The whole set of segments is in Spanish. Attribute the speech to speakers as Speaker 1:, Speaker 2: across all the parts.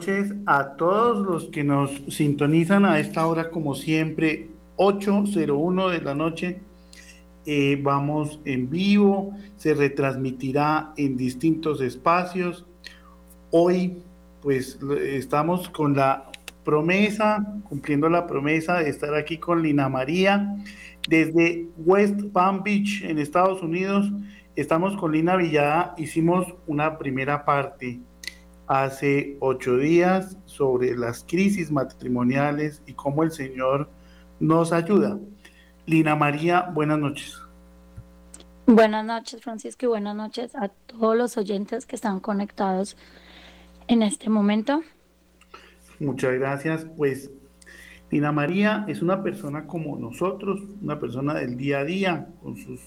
Speaker 1: Noches a todos los que nos sintonizan a esta hora, como siempre, 8.01 de la noche. Eh, vamos en vivo, se retransmitirá en distintos espacios. Hoy, pues, estamos con la promesa, cumpliendo la promesa de estar aquí con Lina María desde West Palm Beach, en Estados Unidos. Estamos con Lina Villada, hicimos una primera parte hace ocho días sobre las crisis matrimoniales y cómo el Señor nos ayuda. Lina María, buenas noches.
Speaker 2: Buenas noches, Francisco, y buenas noches a todos los oyentes que están conectados en este momento.
Speaker 1: Muchas gracias. Pues Lina María es una persona como nosotros, una persona del día a día, con, sus,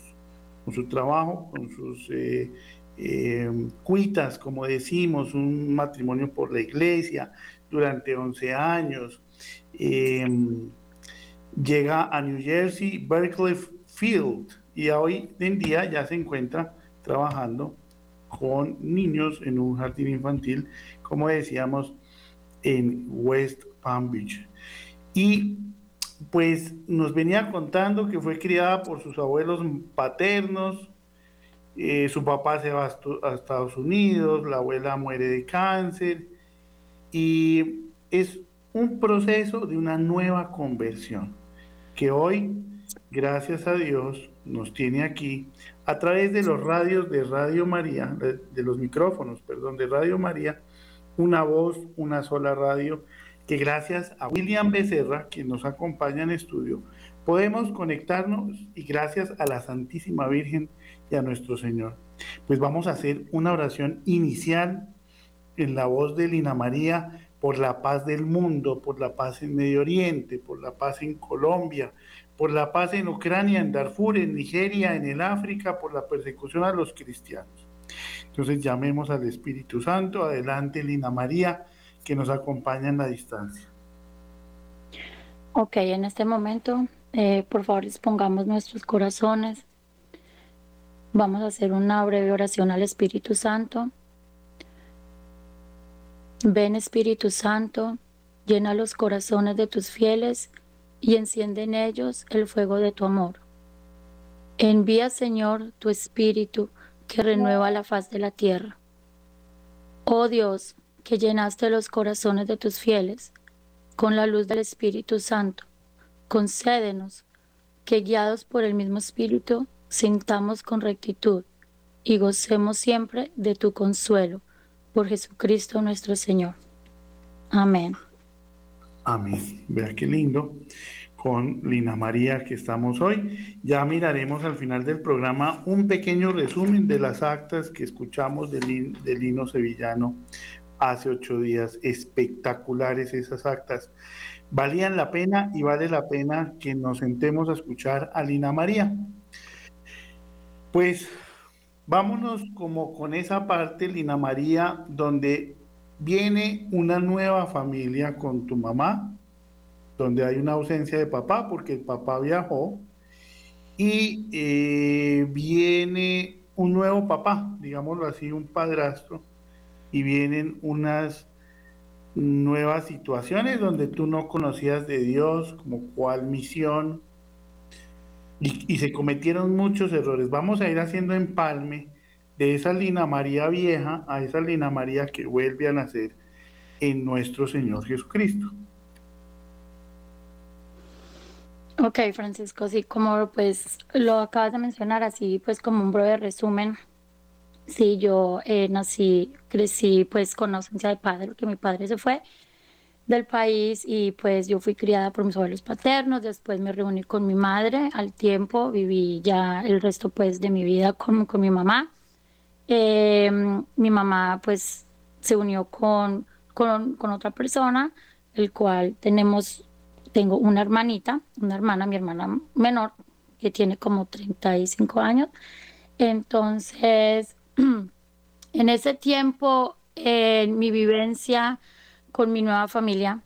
Speaker 1: con su trabajo, con sus eh, eh, cuitas, como decimos, un matrimonio por la iglesia durante 11 años. Eh, llega a New Jersey, Berkeley Field, y hoy en día ya se encuentra trabajando con niños en un jardín infantil, como decíamos, en West Palm Beach. Y pues nos venía contando que fue criada por sus abuelos paternos, eh, su papá se va a Estados Unidos, la abuela muere de cáncer y es un proceso de una nueva conversión que hoy, gracias a Dios, nos tiene aquí a través de los radios de Radio María, de, los micrófonos, perdón, de Radio María, una voz, una sola radio, que gracias a William Becerra, quien nos acompaña en estudio, podemos conectarnos y gracias a la Santísima Virgen a nuestro Señor. Pues vamos a hacer una oración inicial en la voz de Lina María por la paz del mundo, por la paz en Medio Oriente, por la paz en Colombia, por la paz en Ucrania, en Darfur, en Nigeria, en el África, por la persecución a los cristianos. Entonces llamemos al Espíritu Santo, adelante Lina María, que nos acompaña en la distancia.
Speaker 2: Ok, en este momento, eh, por favor, dispongamos nuestros corazones Vamos a hacer una breve oración al Espíritu Santo. Ven Espíritu Santo, llena los corazones de tus fieles y enciende en ellos el fuego de tu amor. Envía, Señor, tu Espíritu que renueva la faz de la tierra. Oh Dios, que llenaste los corazones de tus fieles con la luz del Espíritu Santo, concédenos que guiados por el mismo Espíritu sintamos con rectitud y gocemos siempre de tu consuelo. Por Jesucristo nuestro Señor. Amén.
Speaker 1: Amén. Vea qué lindo con Lina María que estamos hoy. Ya miraremos al final del programa un pequeño resumen de las actas que escuchamos de, Lino Sevillano hace ocho días. Espectaculares esas actas. Valían la pena y vale la pena que nos sentemos a escuchar a Lina María. Pues vámonos como con esa parte, Lina María, donde viene una nueva familia con tu mamá, donde hay una ausencia de papá porque el papá viajó, y eh, viene un nuevo papá, digámoslo así, un padrastro, y vienen unas nuevas situaciones donde tú no conocías de Dios, como cuál misión, y, se cometieron muchos errores. Vamos a ir haciendo empalme de esa Lina María vieja a esa Lina María que vuelve a nacer en nuestro Señor Jesucristo.
Speaker 2: Ok, Francisco, sí, como pues lo acabas de mencionar, así pues como un breve resumen, sí, yo eh, nací, crecí pues con ausencia de padre, que mi padre se fue, del país y pues yo fui criada por mis abuelos paternos, después me reuní con mi madre al tiempo, viví ya el resto pues de mi vida con, con mi mamá. Em, mi mamá pues se unió con, con, con, otra persona, el cual tenemos, tengo una hermanita, una hermana, mi hermana menor, que tiene como 35 años. Entonces, en ese tiempo, en mi vivencia, con mi nueva familia,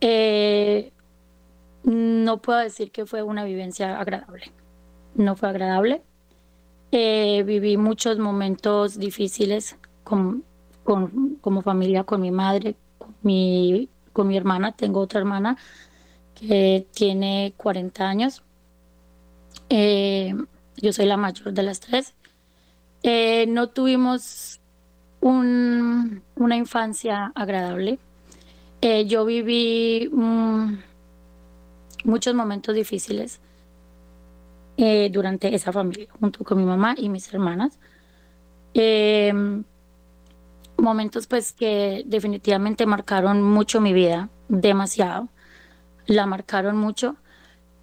Speaker 2: eh, no puedo decir que fue una vivencia agradable. No fue agradable. Eh, viví muchos momentos difíciles con, con, como familia con mi madre, con mi, con mi hermana. Tengo otra hermana que tiene 40 años. Eh, yo soy la mayor de las tres. No tuvimos un, una infancia agradable. Eh, yo viví mm, muchos momentos difíciles durante esa familia, junto con mi mamá y mis hermanas. momentos pues que definitivamente marcaron mucho mi vida, demasiado. La marcaron mucho.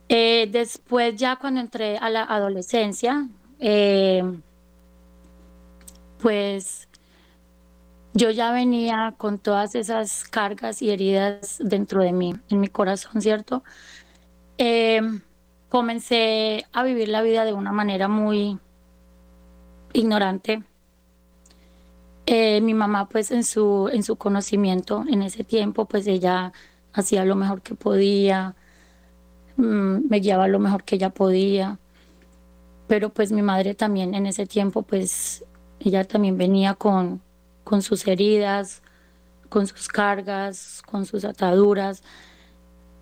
Speaker 2: Eh, después ya cuando entré a la adolescencia, eh, pues yo ya venía con todas esas cargas y heridas dentro de mí, en mi corazón, ¿cierto? Eh, comencé a vivir la vida de una manera muy ignorante. mi mamá, pues en su, en su conocimiento en ese tiempo, pues ella hacía lo mejor que podía, Mm, me guiaba lo mejor que ella podía. Pero pues mi madre también en ese tiempo, pues ella también venía con, con sus heridas, con sus cargas, con sus ataduras.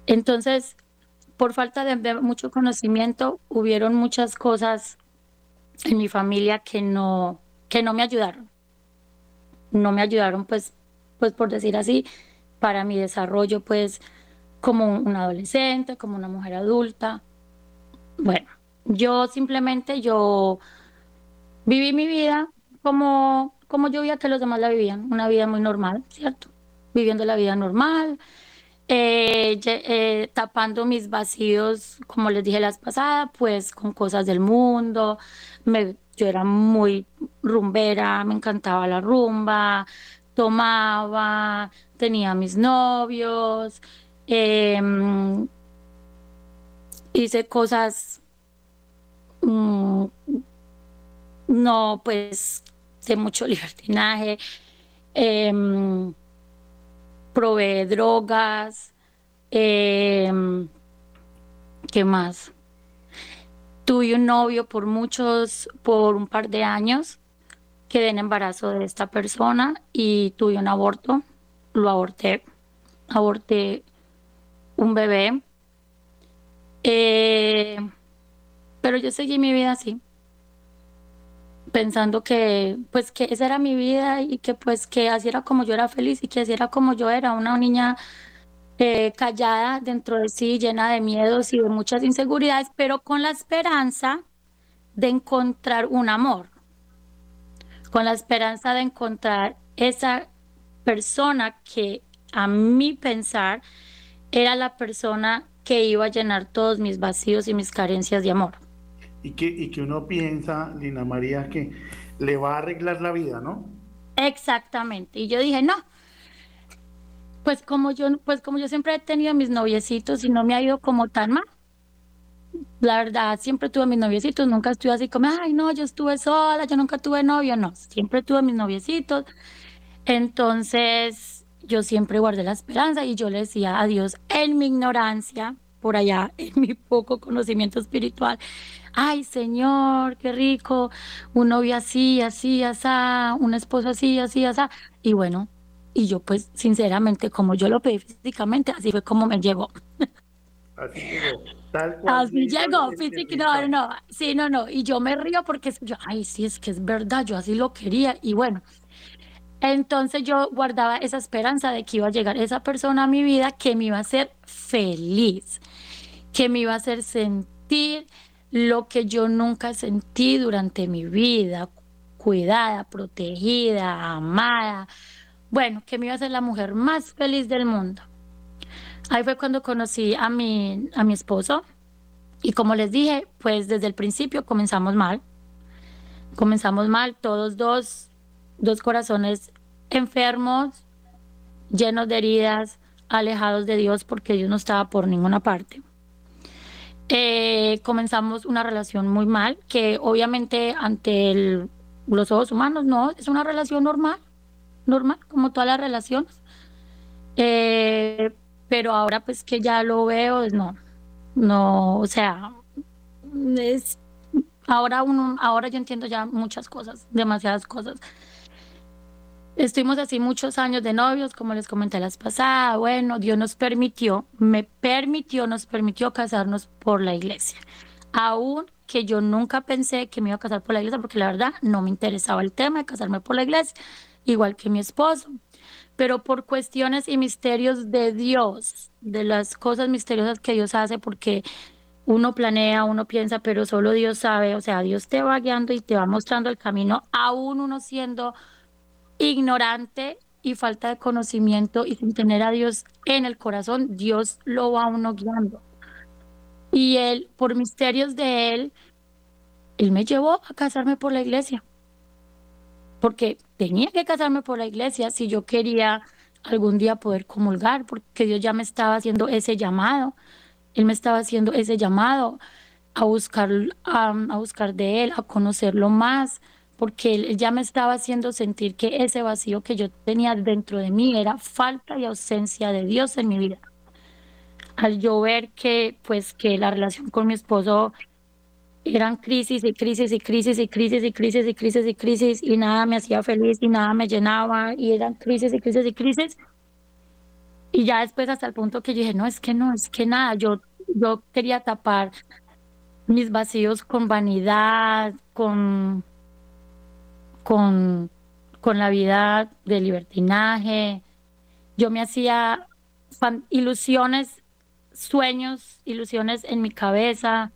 Speaker 2: Entonces, por falta de, mucho conocimiento, hubieron muchas cosas en mi familia que no, que no me ayudaron. No me ayudaron, pues, pues por decir así, para mi desarrollo, pues, como un adolescente, como una mujer adulta. Bueno, yo simplemente yo viví mi vida como, como yo veía que los demás la vivían, una vida muy normal, ¿cierto? Viviendo la vida normal, eh, eh, tapando mis vacíos, como les dije las pasadas, pues con cosas del mundo. Yo era muy rumbera, me encantaba la rumba, tomaba, tenía mis novios, Em, hice cosas mm, no, pues, de mucho libertinaje. Em, probé drogas. Em, ¿Qué más? Tuve un novio por muchos, por un par de años. Quedé en embarazo de esta persona y tuve un aborto. Lo aborté. Aborté un bebé. Eh, pero yo seguí mi vida así, pensando que pues que esa era mi vida y que pues que así era como yo era feliz y que así era como yo era, una niña eh, callada dentro de sí, llena de miedos y de muchas inseguridades, pero con la esperanza de encontrar un amor, con la esperanza de encontrar esa persona que a mi pensar era la persona que iba a llenar todos mis vacíos y mis carencias de amor.
Speaker 1: Y que, y que uno piensa, Lina María, que le va a arreglar la vida, ¿no?
Speaker 2: Exactamente. Y yo dije, no. Pues como yo, pues como yo siempre he tenido mis noviecitos y no me ha ido como tan mal. La verdad, siempre tuve mis noviecitos, nunca estuve así como, ay, no, yo estuve sola, yo nunca tuve novio, no, siempre tuve mis noviecitos. Entonces, yo siempre guardé la esperanza y yo le decía a Dios en mi ignorancia, por allá, en mi poco conocimiento espiritual, ay Señor, qué rico, un novio así, así, así, un esposo así, así, así. Y bueno, y yo pues sinceramente, como yo lo pedí físicamente, así fue como me llegó.
Speaker 1: Así llegó, tal cual.
Speaker 2: Así llegó, físicamente, no, no, sí, no, no. Y yo me río porque yo, ay, sí, es que es verdad, yo así lo quería. Y bueno, entonces yo guardaba esa esperanza de que iba a llegar esa persona a mi vida que me iba a hacer feliz, que me iba a hacer sentir lo que yo nunca sentí durante mi vida, cuidada, protegida, amada. Bueno, que me iba a ser la mujer más feliz del mundo. Ahí fue cuando conocí a mi, a mi esposo y como les dije, pues desde el principio comenzamos mal. Comenzamos mal, todos dos dos corazones enfermos, llenos de heridas, alejados de Dios porque Dios no estaba por ninguna parte. Eh, comenzamos una relación muy mal, que obviamente ante los ojos humanos no, es una relación normal, normal, como todas las relaciones. Eh, pero ahora pues que ya lo veo, no, no, o sea, es, ahora uno, ahora yo entiendo ya muchas cosas, demasiadas cosas. Estuvimos así muchos años de novios, como les comenté las pasadas. Bueno, Dios nos permitió, me permitió, nos permitió casarnos por la iglesia. Aún que yo nunca pensé que me iba a casar por la iglesia, porque la verdad no me interesaba el tema de casarme por la iglesia, igual que mi esposo. Pero por cuestiones y misterios de Dios, de las cosas misteriosas que Dios hace, porque uno planea, uno piensa, pero solo Dios sabe, o sea, Dios te va guiando y te va mostrando el camino, aún uno siendo ignorante y falta de conocimiento y sin tener a Dios en el corazón, Dios lo va uno guiando. Y él, por misterios de él, él me llevó a casarme por la iglesia. Porque tenía que casarme por la iglesia si yo quería algún día poder comulgar, porque Dios ya me estaba haciendo ese llamado. Él me estaba haciendo ese llamado a buscar, a buscar de Él, a conocerlo más, porque él ya me estaba haciendo sentir que ese vacío que yo tenía dentro de mí era falta y ausencia de Dios en mi vida. Al yo ver que pues que la relación con mi esposo eran crisis y crisis y crisis y crisis y crisis y crisis y crisis y nada me hacía feliz y nada me llenaba y eran crisis y crisis y crisis. Y ya después hasta el punto que yo dije, no, es que no, es que nada, yo, yo quería tapar mis vacíos con vanidad, con con, con la vida de libertinaje. Yo me hacía ilusiones, sueños, ilusiones en mi cabeza.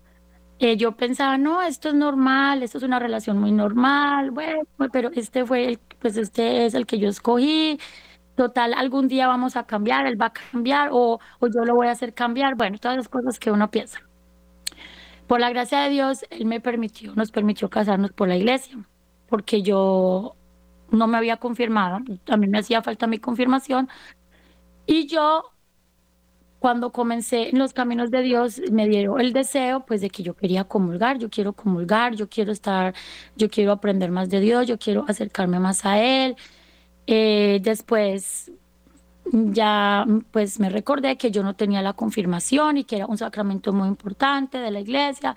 Speaker 2: Eh, yo pensaba, no, esto es normal, esto es una relación muy normal, bueno, pero este fue el, pues este es el que yo escogí. Total, algún día vamos a cambiar, él va a cambiar o, o yo lo voy a hacer cambiar. Bueno, todas las cosas que uno piensa. Por la gracia de Dios, Él me permitió, nos permitió casarnos por la iglesia porque yo no me había confirmado, a mí me hacía falta mi confirmación. Y yo, cuando comencé en los caminos de Dios, me dieron el deseo, pues, de que yo quería comulgar, yo quiero comulgar, yo quiero estar, yo quiero aprender más de Dios, yo quiero acercarme más a Él. Eh, después, ya, pues, me recordé que yo no tenía la confirmación y que era un sacramento muy importante de la iglesia.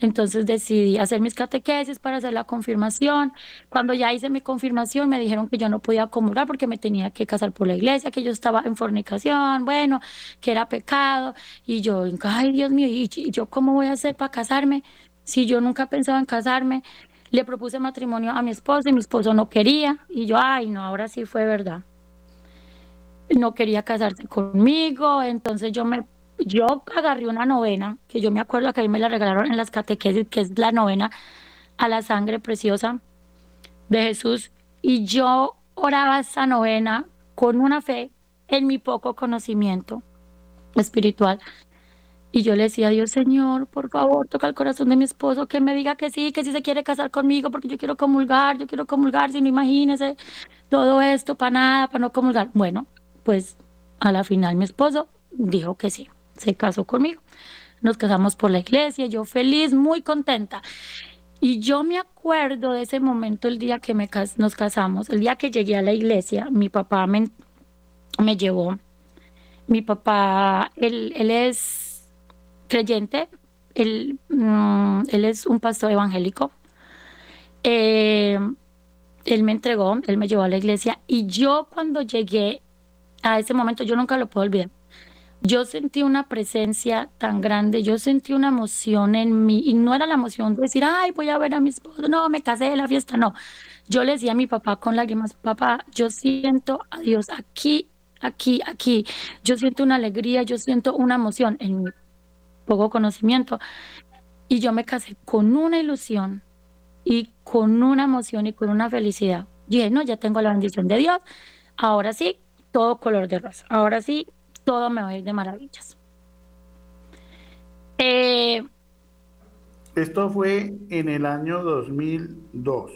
Speaker 2: Entonces decidí hacer mis catequesis para hacer la confirmación. Cuando ya hice mi confirmación me dijeron que yo no podía comulgar porque me tenía que casar por la iglesia, que yo estaba en fornicación, bueno, que era pecado. Y yo, ay Dios mío, ¿y yo cómo voy a hacer para casarme si yo nunca pensaba en casarme? Le propuse matrimonio a mi esposo y mi esposo no quería. Y yo, ay no, ahora sí fue verdad. No quería casarse conmigo, entonces yo me yo agarré una novena, que yo me acuerdo que a mí me la regalaron en las catequesis, que es la novena a la sangre preciosa de Jesús, y yo oraba esa novena con una fe en mi poco conocimiento espiritual. Y yo le decía a Dios, Señor, por favor, toca el corazón de mi esposo, que me diga que sí, que sí se quiere casar conmigo, porque yo quiero comulgar, yo quiero comulgar, si no imagínese todo esto para nada, para no comulgar. Bueno, pues a la final mi esposo dijo que sí se casó conmigo. Nos casamos por la iglesia, yo feliz, muy contenta. Y yo me acuerdo de ese momento, el día que me nos casamos, el día que llegué a la iglesia, mi papá me, me llevó. Mi papá, él, él es creyente, él, mm, él es un pastor evangélico. Eh, él me entregó, él me llevó a la iglesia y yo cuando llegué a ese momento, yo nunca lo puedo olvidar yo sentí una presencia tan grande, yo sentí una emoción en mí, y no era la emoción de decir, ay, voy a ver a mi esposo, no, me casé de la fiesta, no. Yo le decía a mi papá con lágrimas, papá, yo siento a Dios aquí, aquí, aquí. Yo siento una alegría, yo siento una emoción en mi poco conocimiento. Y yo me casé con una ilusión y con una emoción y con una felicidad. Y dije, no, ya tengo la bendición de Dios. Ahora sí, todo color de rosa. Ahora sí, todo me va a ir de maravillas.
Speaker 1: Eh, Esto fue en el año 2002.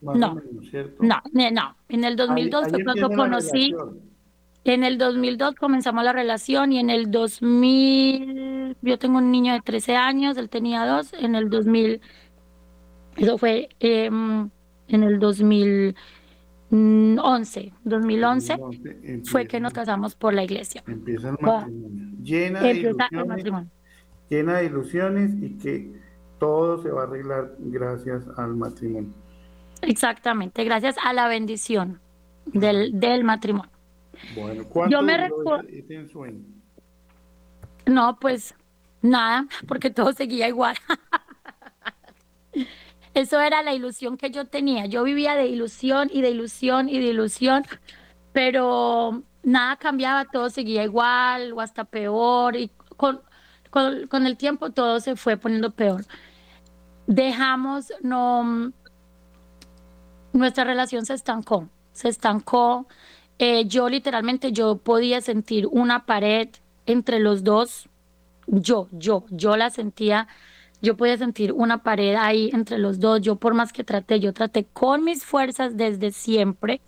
Speaker 2: no, no, no, en el 2002 fue cuando conocí, en el 2002 comenzamos la relación y en el 2000, yo tengo un niño de 13 años, él tenía dos, en el 2000, eso fue em, en el 2000 11, 2011, fue que nos casamos por la iglesia.
Speaker 1: Empieza el matrimonio. Llena, de ilusiones, llena de ilusiones y que todo se va a arreglar gracias al matrimonio.
Speaker 2: Exactamente, gracias a la bendición del, del matrimonio.
Speaker 1: Bueno, ¿cuánto
Speaker 2: Yo me recuerdo-
Speaker 1: ese ensueño?
Speaker 2: No, pues nada, porque todo seguía igual. Eso era la ilusión que yo tenía. Yo vivía de ilusión y de ilusión y de ilusión, pero nada cambiaba, todo seguía igual o hasta peor y con, con, el tiempo todo se fue poniendo peor. Dejamos, no, nuestra relación se estancó, se estancó. Eh, yo literalmente, yo podía sentir una pared entre los dos. Yo, yo, yo la sentía. Yo podía sentir una pared ahí entre los dos. Yo por más que traté, yo traté con mis fuerzas desde siempre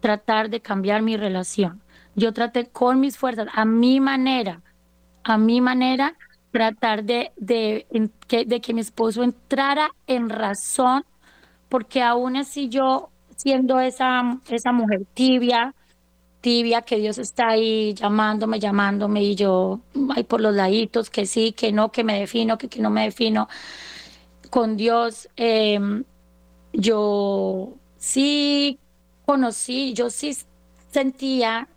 Speaker 2: tratar de cambiar mi relación. Yo traté con mis fuerzas, a mi manera, a mi manera, tratar de, que mi esposo entrara en razón porque aún así yo, siendo esa, esa mujer tibia, tibia, que Dios está ahí llamándome, llamándome, y yo ahí por los laditos, que sí, que no, que me defino, que, que no me defino, con Dios, eh, yo sí conocí, yo sí sentía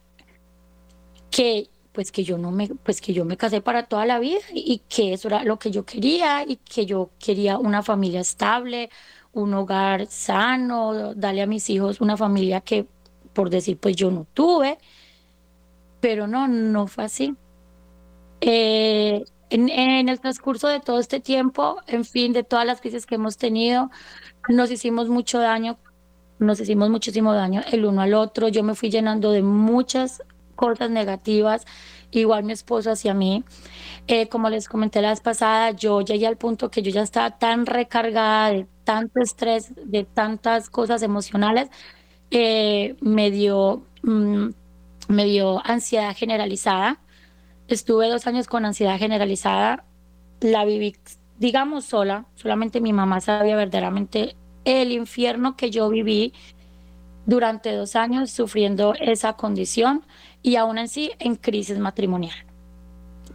Speaker 2: que pues que yo no me pues que yo me casé para toda la vida y que eso era lo que yo quería y que yo quería una familia estable, un hogar sano, darle a mis hijos una familia que por decir pues yo no tuve, pero no no fue así. Eh, en, el transcurso de todo este tiempo, en fin, de todas las crisis que hemos tenido, nos hicimos mucho daño, nos hicimos muchísimo daño el uno al otro. Yo me fui llenando de muchas cosas negativas, igual mi esposo hacia mí. Eh, como les comenté la vez pasada, yo llegué al punto que yo ya estaba tan recargada de tanto estrés, de tantas cosas emocionales, eh, me dio, mm, me dio ansiedad generalizada. Estuve dos años con ansiedad generalizada, la viví, digamos, sola, solamente mi mamá sabía verdaderamente el infierno que yo viví durante dos años sufriendo esa condición y aún así en crisis matrimonial,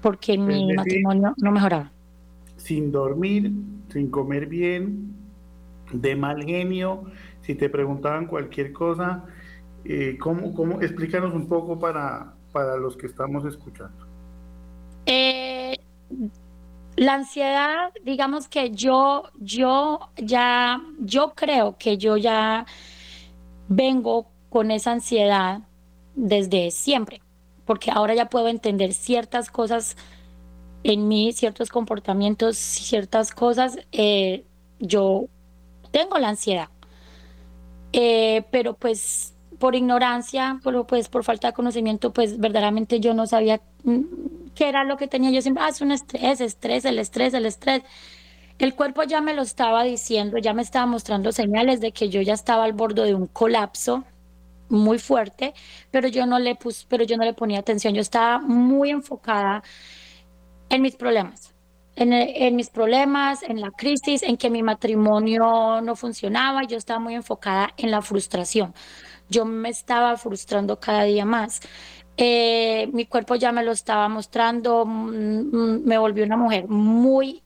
Speaker 2: porque mi
Speaker 1: decir-
Speaker 2: matrimonio no mejoraba.
Speaker 1: Sin dormir, sin comer bien, de mal genio. Si te preguntaban cualquier cosa, eh, ¿cómo, cómo? Explícanos un poco para, para los que estamos escuchando.
Speaker 2: Eh, la ansiedad, digamos que yo, yo ya, yo creo que yo ya vengo con esa ansiedad desde siempre, porque ahora ya puedo entender ciertas cosas en mí, ciertos comportamientos, ciertas cosas. eh, yo tengo la ansiedad, Eh, pero pues por ignorancia, pero pues por falta de conocimiento, pues verdaderamente yo no sabía mm, qué era lo que tenía. Yo siempre, ah, es un estrés, estrés, el estrés, el estrés. El cuerpo ya me lo estaba diciendo, ya me estaba mostrando señales de que yo ya estaba al borde de un colapso muy fuerte, pero yo no le pus, pero yo no le ponía atención. Yo estaba muy enfocada en mis problemas, en, en mis problemas, en la crisis, en que mi matrimonio no funcionaba. Yo estaba muy enfocada en la frustración. Yo me estaba frustrando cada día más. Eh, mi cuerpo ya me lo estaba mostrando, mm, mm, me volví una mujer muy,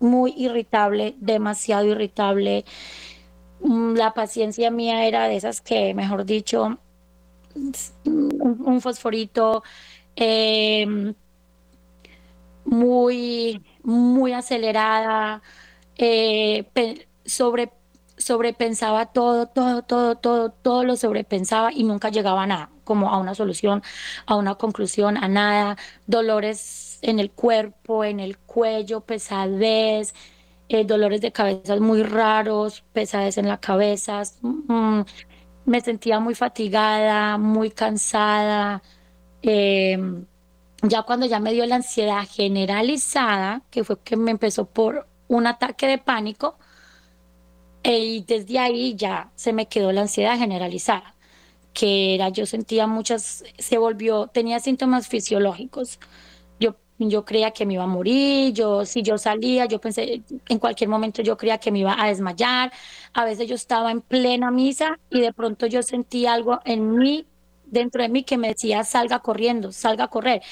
Speaker 2: muy irritable, demasiado irritable. Mm, La paciencia mía era de esas que, mejor dicho, un, un fosforito, eh, muy, muy acelerada, eh, sobre, sobrepensaba todo, todo, todo, todo, todo lo sobrepensaba y nunca llegaba a nada, como a una solución, a una conclusión, a nada, dolores en el cuerpo, en el cuello, pesadez, eh, dolores de cabeza muy raros, pesadez en la cabeza, mm, me sentía muy fatigada, muy cansada. em, ya cuando ya me dio la ansiedad generalizada, que fue que me empezó por un ataque de pánico, eh, y desde ahí ya se me quedó la ansiedad generalizada, que era, yo sentía muchas, se volvió, tenía síntomas fisiológicos. Yo, yo creía que me iba a morir, yo, si yo salía, yo pensé, en cualquier momento yo creía que me iba a desmayar. A veces yo estaba en plena misa y de pronto yo sentí algo en mí, dentro de mí, que me decía, salga corriendo, salga a correr.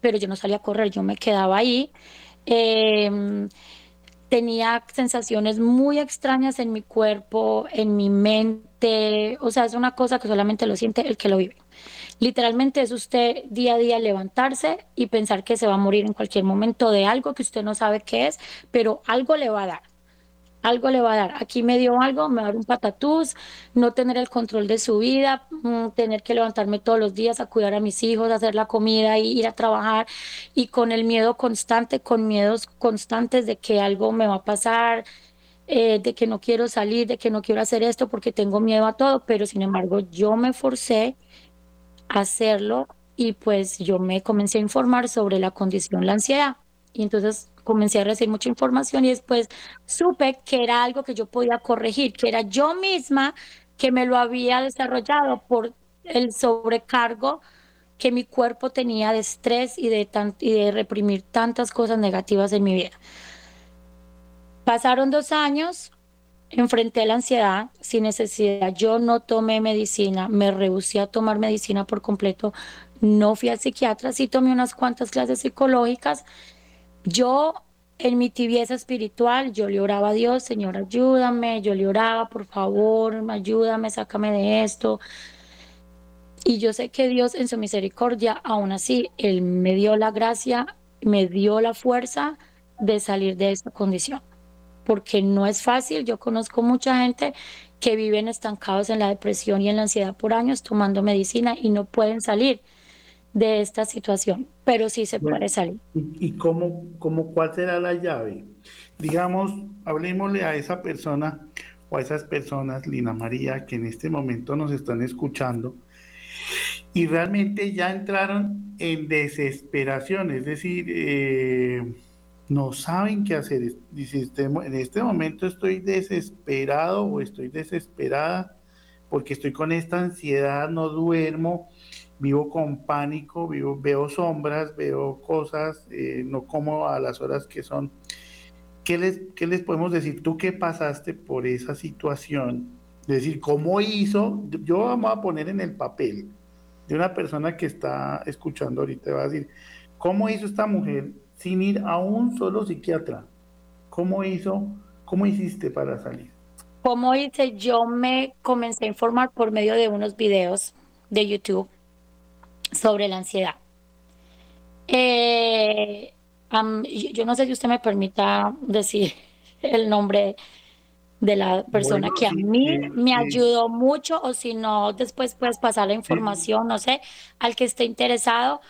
Speaker 2: Pero yo no salía a correr, yo me quedaba ahí. Em, tenía sensaciones muy extrañas en mi cuerpo, en mi mente, o sea, es una cosa que solamente lo siente el que lo vive. Literalmente es usted día a día levantarse y pensar que se va a morir en cualquier momento de algo que usted no sabe qué es, pero algo le va a dar algo le va a dar. Aquí me dio algo, me va a dar un patatús, no tener el control de su vida, mm, tener que levantarme todos los días a cuidar a mis hijos, hacer la comida ir a trabajar y con el miedo constante, con miedos constantes de que algo me va a pasar, eh, de que no quiero salir, de que no quiero hacer esto porque tengo miedo a todo, pero sin embargo yo me forcé a hacerlo y pues yo me comencé a informar sobre la condición, la ansiedad. Y entonces comencé a recibir mucha información y después supe que era algo que yo podía corregir, que era yo misma que me lo había desarrollado por el sobrecargo que mi cuerpo tenía de estrés y de, y de reprimir tantas cosas negativas en mi vida. Pasaron dos años, enfrenté la ansiedad sin necesidad. Yo no tomé medicina, me rehusé a tomar medicina por completo. No fui al psiquiatra, sí tomé unas cuantas clases psicológicas yo, en mi tibieza espiritual, yo le oraba a Dios, Señor, ayúdame, yo le oraba, por favor, ayúdame, sácame de esto. Y yo sé que Dios en su misericordia, aún así, Él me dio la gracia, me dio la fuerza de salir de esta condición. Porque no es fácil, yo conozco mucha gente que viven estancados en la depresión y en la ansiedad por años tomando medicina y no pueden salir de esta situación, pero sí se puede salir.
Speaker 1: ¿Y, cómo, cómo, cuál será la llave? Digamos, hablemosle a esa persona o a esas personas, Lina María, que en este momento nos están escuchando y realmente ya entraron en desesperación, es decir, eh, no saben qué hacer. Dice, en este momento estoy desesperado o estoy desesperada porque estoy con esta ansiedad, no duermo, vivo con pánico, vivo, veo sombras, veo cosas, eh, no como a las horas que son. ¿Qué les, ¿Qué les podemos decir? Tú qué pasaste por esa situación, es decir, ¿cómo hizo? Yo vamos a poner en el papel de una persona que está escuchando ahorita, va a decir, ¿cómo hizo esta mujer sin ir a un solo psiquiatra? ¿Cómo hizo? ¿Cómo hiciste para salir?
Speaker 2: ¿Cómo hice? Yo me comencé a informar por medio de unos videos de YouTube sobre la ansiedad. Eh, yo no sé si usted me permita decir el nombre de la persona que a mí me ayudó mucho o si no, después puedes pasar la información, no sé, al que esté interesado.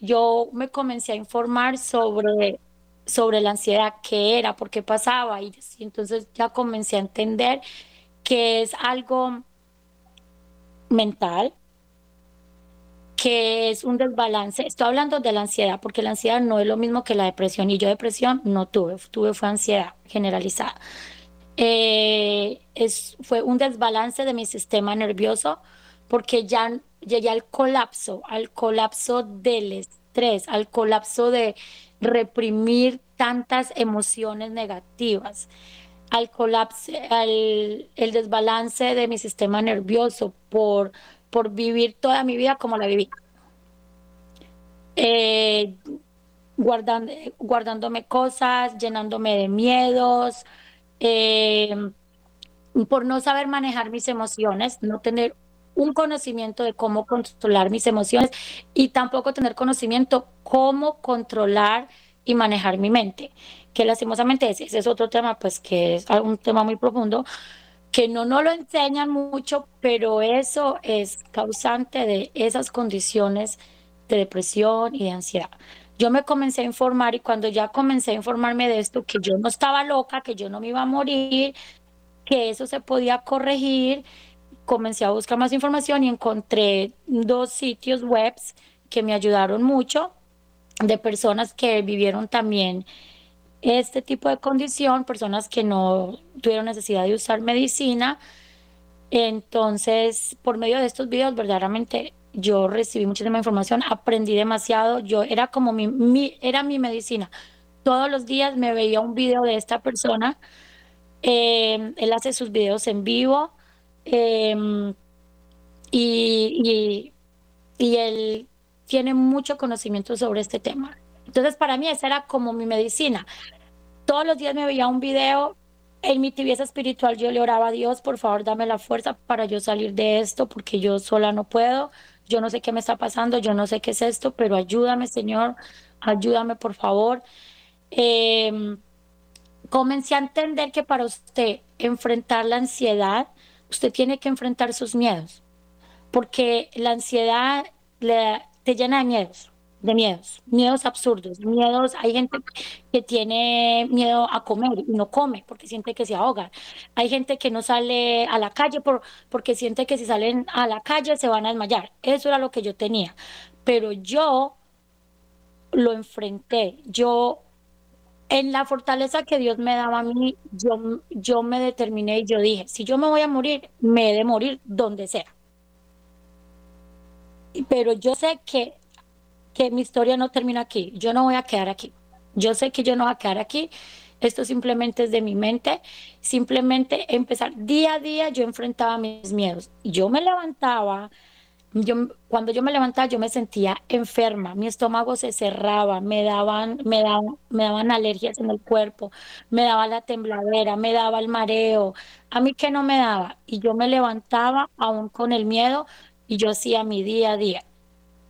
Speaker 2: Yo me comencé a informar sobre, sobre la ansiedad, qué era, por qué pasaba y entonces ya comencé a entender que es algo mental, que es un desbalance. Estoy hablando de la ansiedad, porque la ansiedad no es lo mismo que la depresión, y yo depresión no tuve, tuve fue ansiedad generalizada. Eh, es, fue un desbalance de mi sistema nervioso, porque ya llegué al colapso, al colapso del estrés, al colapso de reprimir tantas emociones negativas, al colapso, al el desbalance de mi sistema nervioso por por vivir toda mi vida como la viví. Eh, guardando, guardándome cosas, llenándome de miedos, eh, por no saber manejar mis emociones, no tener un conocimiento de cómo controlar mis emociones y tampoco tener conocimiento cómo controlar y manejar mi mente, que lastimosamente ese, ese es otro tema, pues que es un tema muy profundo, que no nos lo enseñan mucho, pero eso es causante de esas condiciones de depresión y de ansiedad. Yo me comencé a informar y cuando ya comencé a informarme de esto, que yo no estaba loca, que yo no me iba a morir, que eso se podía corregir, comencé a buscar más información y encontré dos sitios web que me ayudaron mucho de personas que vivieron también este tipo de condición, personas que no tuvieron necesidad de usar medicina. Entonces, por medio de estos videos, verdaderamente yo recibí muchísima información, aprendí demasiado, yo era como mi, era mi medicina. Todos los días me veía un video de esta persona, em, él hace sus videos en vivo em, y, y él tiene mucho conocimiento sobre este tema. Entonces, para mí esa era como mi medicina. Todos los días me veía un video. En mi tibieza espiritual yo le oraba a Dios, por favor, dame la fuerza para yo salir de esto, porque yo sola no puedo. Yo no sé qué me está pasando, yo no sé qué es esto, pero ayúdame, Señor, ayúdame, por favor. Eh, comencé a entender que para usted enfrentar la ansiedad, usted tiene que enfrentar sus miedos, porque la ansiedad le, te llena de miedos, de miedos, miedos absurdos, miedos, hay gente que tiene miedo a comer y no come porque siente que se ahoga, hay gente que no sale a la calle por, porque siente que si salen a la calle se van a desmayar, eso era lo que yo tenía, pero yo lo enfrenté, yo en la fortaleza que Dios me daba a mí, yo, yo me determiné y yo dije, si yo me voy a morir, me he de morir donde sea. Pero yo sé que, que mi historia no termina aquí, yo no voy a quedar aquí. Yo sé que yo no voy a quedar aquí, esto simplemente es de mi mente, simplemente empezar día a día yo enfrentaba mis miedos. Yo me levantaba, yo, cuando yo me levantaba yo me sentía enferma, mi estómago se cerraba, me daban, me daban, me daban alergias en el cuerpo, me daba la tembladera, me daba el mareo, a mí que no me daba, y yo me levantaba aún con el miedo y yo hacía mi día a día.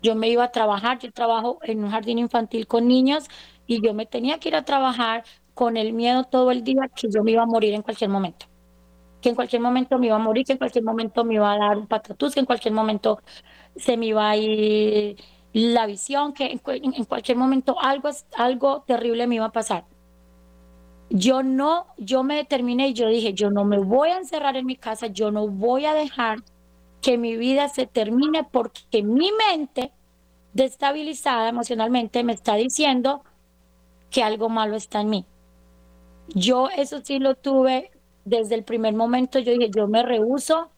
Speaker 2: Yo me iba a trabajar, yo trabajo en un jardín infantil con niños y yo me tenía que ir a trabajar con el miedo todo el día que yo me iba a morir en cualquier momento que en cualquier momento me iba a morir, que en cualquier momento me iba a dar un patatús, que en cualquier momento se me iba a ir la visión, que en, cualquier momento algo, algo terrible me iba a pasar. Yo no, yo me determiné y yo dije, yo no me voy a encerrar en mi casa, yo no voy a dejar que mi vida se termine porque mi mente destabilizada emocionalmente me está diciendo que algo malo está en mí. Yo eso sí lo tuve desde el primer momento yo dije, yo me rehuso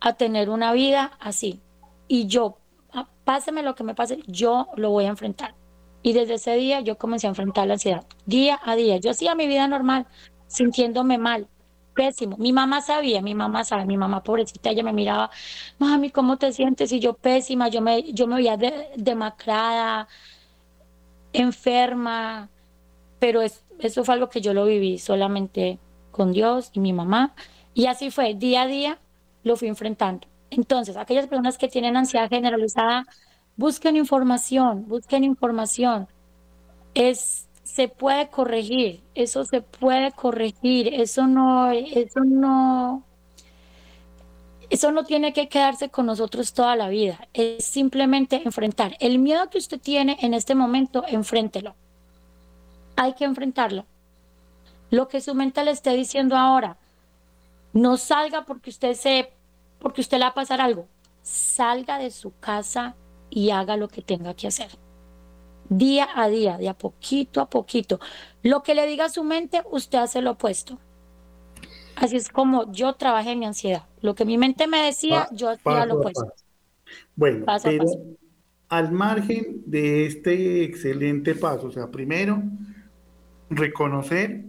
Speaker 2: a tener una vida así. Y yo, ah, páseme lo que me pase, yo lo voy a enfrentar. Y desde ese día yo comencé a enfrentar la ansiedad, día a día. Yo hacía mi vida normal, sintiéndome mal, pésimo. Mi mamá sabía, mi mamá sabe, mi mamá pobrecita, ella me miraba, mami, ¿cómo te sientes? Y yo pésima, yo me, yo me veía demacrada, enferma, pero eso fue algo que yo lo viví solamente con Dios y mi mamá. Y así fue, día a día lo fui enfrentando. Entonces, aquellas personas que tienen ansiedad generalizada, busquen información, busquen información. Es, se puede corregir, eso se puede corregir, eso no, eso no, eso no tiene que quedarse con nosotros toda la vida, es simplemente enfrentar. El miedo que usted tiene en este momento, enfréntelo. Hay que enfrentarlo lo que su mente le esté diciendo ahora. No salga porque usted se, porque usted le va a pasar algo. Salga de su casa y haga lo que tenga que hacer. Día a día, de a poquito a poquito. Lo que le diga a su mente, usted hace lo opuesto. Así es como yo trabajé mi ansiedad. Lo que mi mente me decía, yo hacía lo opuesto.
Speaker 1: Bueno, pero al margen de este excelente paso, o sea, primero, reconocer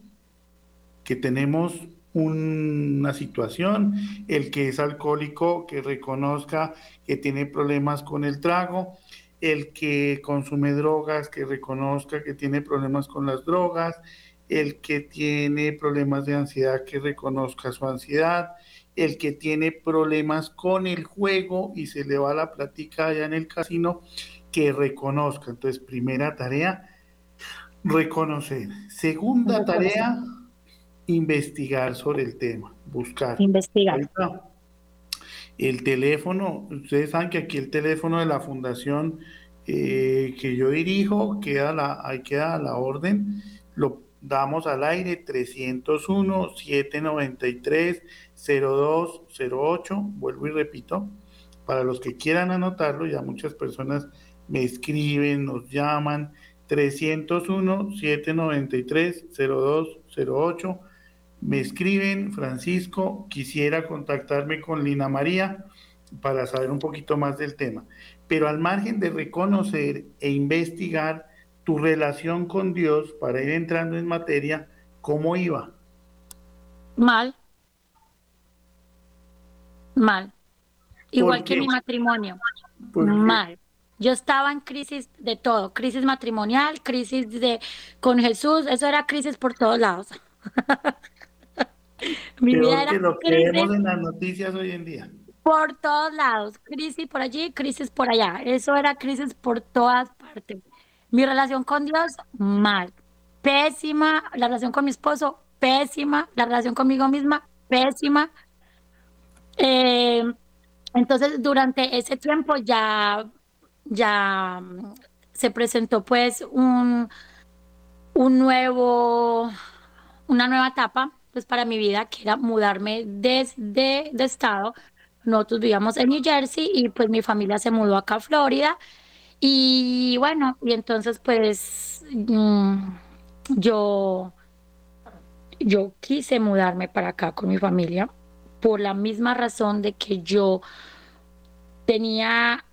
Speaker 1: que tenemos una situación, el que es alcohólico, que reconozca que tiene problemas con el trago, el que consume drogas, que reconozca que tiene problemas con las drogas, el que tiene problemas de ansiedad, que reconozca su ansiedad, el que tiene problemas con el juego y se le va la plática allá en el casino, que reconozca. Entonces, primera tarea, reconocer. Segunda tarea, investigar sobre el tema, buscar.
Speaker 2: Investigar.
Speaker 1: El teléfono, ustedes saben que aquí el teléfono de la fundación eh, que yo dirijo queda la, ahí queda la orden, lo damos al aire 301-793-0208, vuelvo y repito, para los que quieran anotarlo, ya muchas personas me escriben, nos llaman, 301-793-0208 me escriben, Francisco, quisiera contactarme con Lina María para saber un poquito más del tema. Pero al margen de reconocer e investigar tu relación con Dios para ir entrando en materia, ¿cómo iba?
Speaker 2: Mal. Mal. Igual que mi matrimonio. Mal. Yo estaba en crisis de todo, crisis matrimonial, crisis de con Jesús, eso era crisis por todos lados.
Speaker 1: Mi vida era que lo que vemos en las noticias hoy en día.
Speaker 2: Por todos lados, crisis por allí, crisis por allá. Eso era crisis por todas partes. Mi relación con Dios, mal. Pésima. La relación con mi esposo, pésima. La relación conmigo misma, pésima. Eh, entonces, durante ese tiempo ya, ya se presentó pues un, un nuevo, una nueva etapa pues para mi vida, que era mudarme desde de estado. Nosotros vivíamos en New Jersey y pues mi familia se mudó acá a Florida. Y bueno, y entonces pues mm, yo, yo quise mudarme para acá con mi familia por la misma razón de que yo tenía,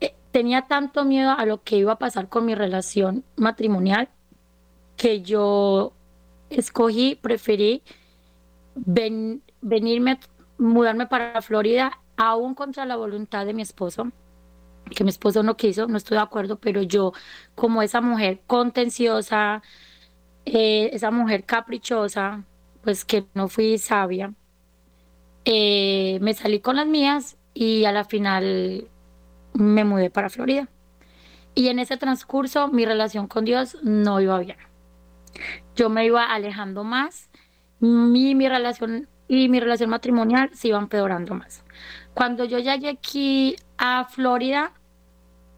Speaker 2: eh, tenía tanto miedo a lo que iba a pasar con mi relación matrimonial que yo escogí, preferí venirme, mudarme para Florida, aún contra la voluntad de mi esposo, que mi esposo no quiso, no estoy de acuerdo, pero yo, como esa mujer contenciosa, eh, esa mujer caprichosa, pues que no fui sabia, eh, me salí con las mías y a la final me mudé para Florida. Y en ese transcurso mi relación con Dios no iba bien. Yo me iba alejando más, mi, mi relación y mi relación matrimonial se iban empeorando más. Cuando yo llegué aquí a Florida,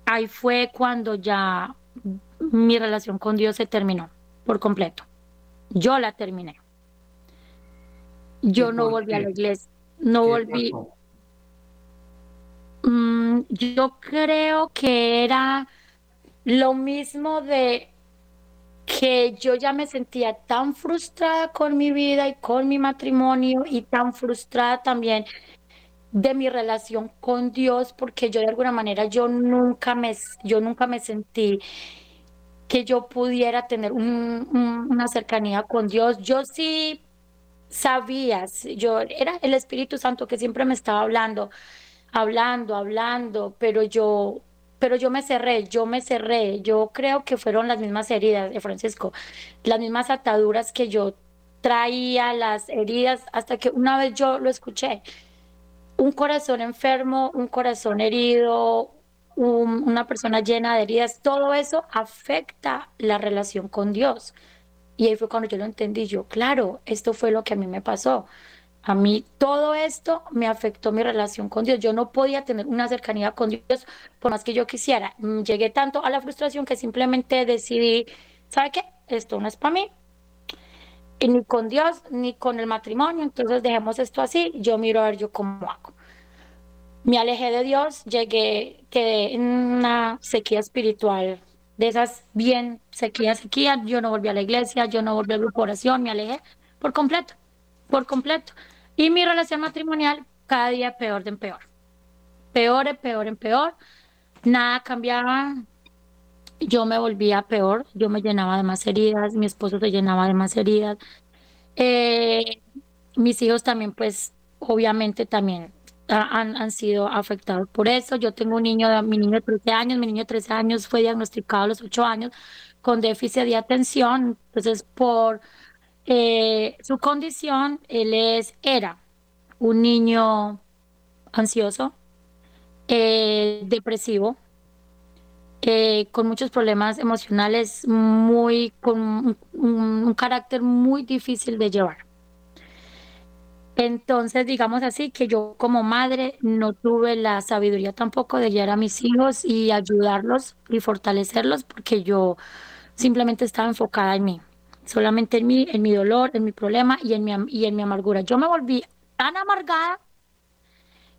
Speaker 2: ahí fue cuando ya mi relación con Dios se terminó por completo. Yo la terminé. Yo no volví a la iglesia no volví. Mm, yo creo que era lo mismo de que yo ya me sentía tan frustrada con mi vida y con mi matrimonio y tan frustrada también de mi relación con Dios porque yo de alguna manera yo nunca me yo nunca me sentí que yo pudiera tener una cercanía con Dios. Yo sí sabías, yo era el Espíritu Santo que siempre me estaba hablando, hablando, hablando, pero yo pero yo me cerré, yo me cerré, yo creo que fueron las mismas heridas de Francisco, las mismas ataduras que yo traía, las heridas, hasta que una vez yo lo escuché, un corazón enfermo, un corazón herido, una persona llena de heridas, todo eso afecta la relación con Dios. Y ahí fue cuando yo lo entendí, yo, claro, esto fue lo que a mí me pasó. A mí todo esto me afectó mi relación con Dios. Yo no podía tener una cercanía con Dios por más que yo quisiera. Mm, llegué tanto a la frustración que simplemente decidí, ¿sabe qué? Esto no es para mí. Y ni con Dios, ni con el matrimonio. Entonces dejemos esto así. Yo miro a ver yo cómo hago. Me alejé de Dios, llegué, quedé en una sequía espiritual de esas bien sequía, sequía, yo no volví a la iglesia, yo no volví a la oración, me alejé por completo, por completo. Y mi relación matrimonial cada día peor de en peor. Peor, en peor, en peor. Nada cambiaba. Yo me volvía peor, yo me llenaba de más heridas, mi esposo se llenaba de más heridas. Eh, mis hijos también, pues, obviamente también han, han, sido afectados por eso. Yo tengo un niño, mi niño de 13 años, mi niño de 13 años fue diagnosticado a los 8 años con déficit de atención. Entonces, por eh, su condición, él es, era un niño ansioso, eh, depresivo, eh, con muchos problemas emocionales, muy, con un carácter muy difícil de llevar. Entonces, digamos así, que yo como madre no tuve la sabiduría tampoco de guiar a mis hijos y ayudarlos y fortalecerlos porque yo simplemente estaba enfocada en mí, solamente en mí, en mi dolor, en mi problema y en mi, y en mi amargura. Yo me volví tan amargada,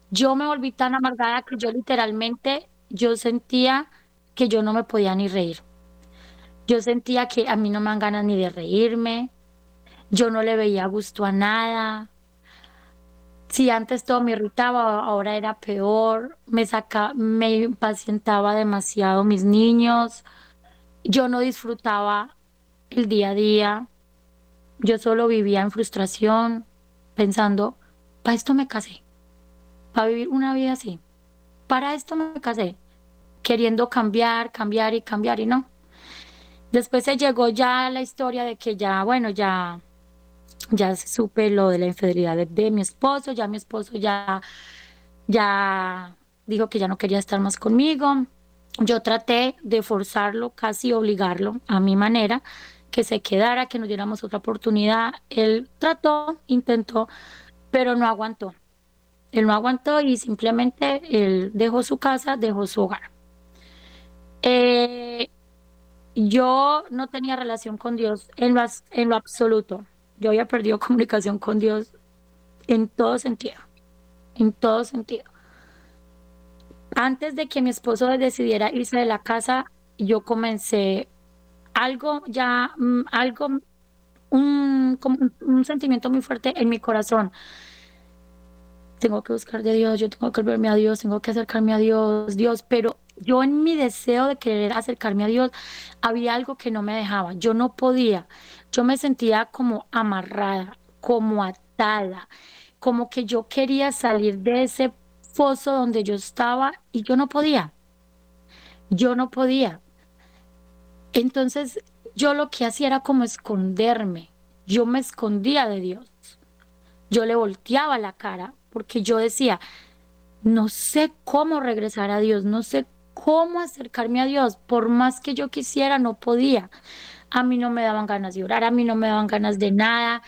Speaker 2: yo me volví tan amargada que yo literalmente, yo sentía que yo no me podía ni reír. Yo sentía que a mí no me dan ganas ni de reírme, yo no le veía gusto a nada, si antes todo me irritaba, ahora era peor, me saca, me impacientaba demasiado mis niños, yo no disfrutaba el día a día, yo solo vivía en frustración, pensando, para esto me casé, para vivir una vida así, para esto me casé, queriendo cambiar, cambiar y cambiar y no. Después se llegó ya la historia de que ya, bueno, ya, ya se supe lo de la infidelidad de, de mi esposo, ya mi esposo ya, ya dijo que ya no quería estar más conmigo. Yo traté de forzarlo, casi obligarlo a mi manera, que se quedara, que nos diéramos otra oportunidad. Él trató, intentó, pero no aguantó. Él no aguantó y simplemente él dejó su casa, dejó su hogar. Eh, yo no tenía relación con Dios en lo, en lo absoluto. Yo había perdido comunicación con Dios en todo sentido, en todo sentido. Antes de que mi esposo decidiera irse de la casa, yo comencé algo ya, mm, algo, un, un sentimiento muy fuerte en mi corazón. Tengo que buscar de Dios, yo tengo que volverme a Dios, tengo que acercarme a Dios, Dios, pero yo en mi deseo de querer acercarme a Dios, había algo que no me dejaba, yo no podía, yo me sentía como amarrada, como atada, como que yo quería salir de ese foso donde yo estaba y yo no podía, yo no podía. Entonces yo lo que hacía era como esconderme, yo me escondía de Dios, yo le volteaba la cara porque yo decía, no sé cómo regresar a Dios, no sé cómo acercarme a Dios, por más que yo quisiera, no podía. A mí no me daban ganas de orar, a mí no me daban ganas de nada,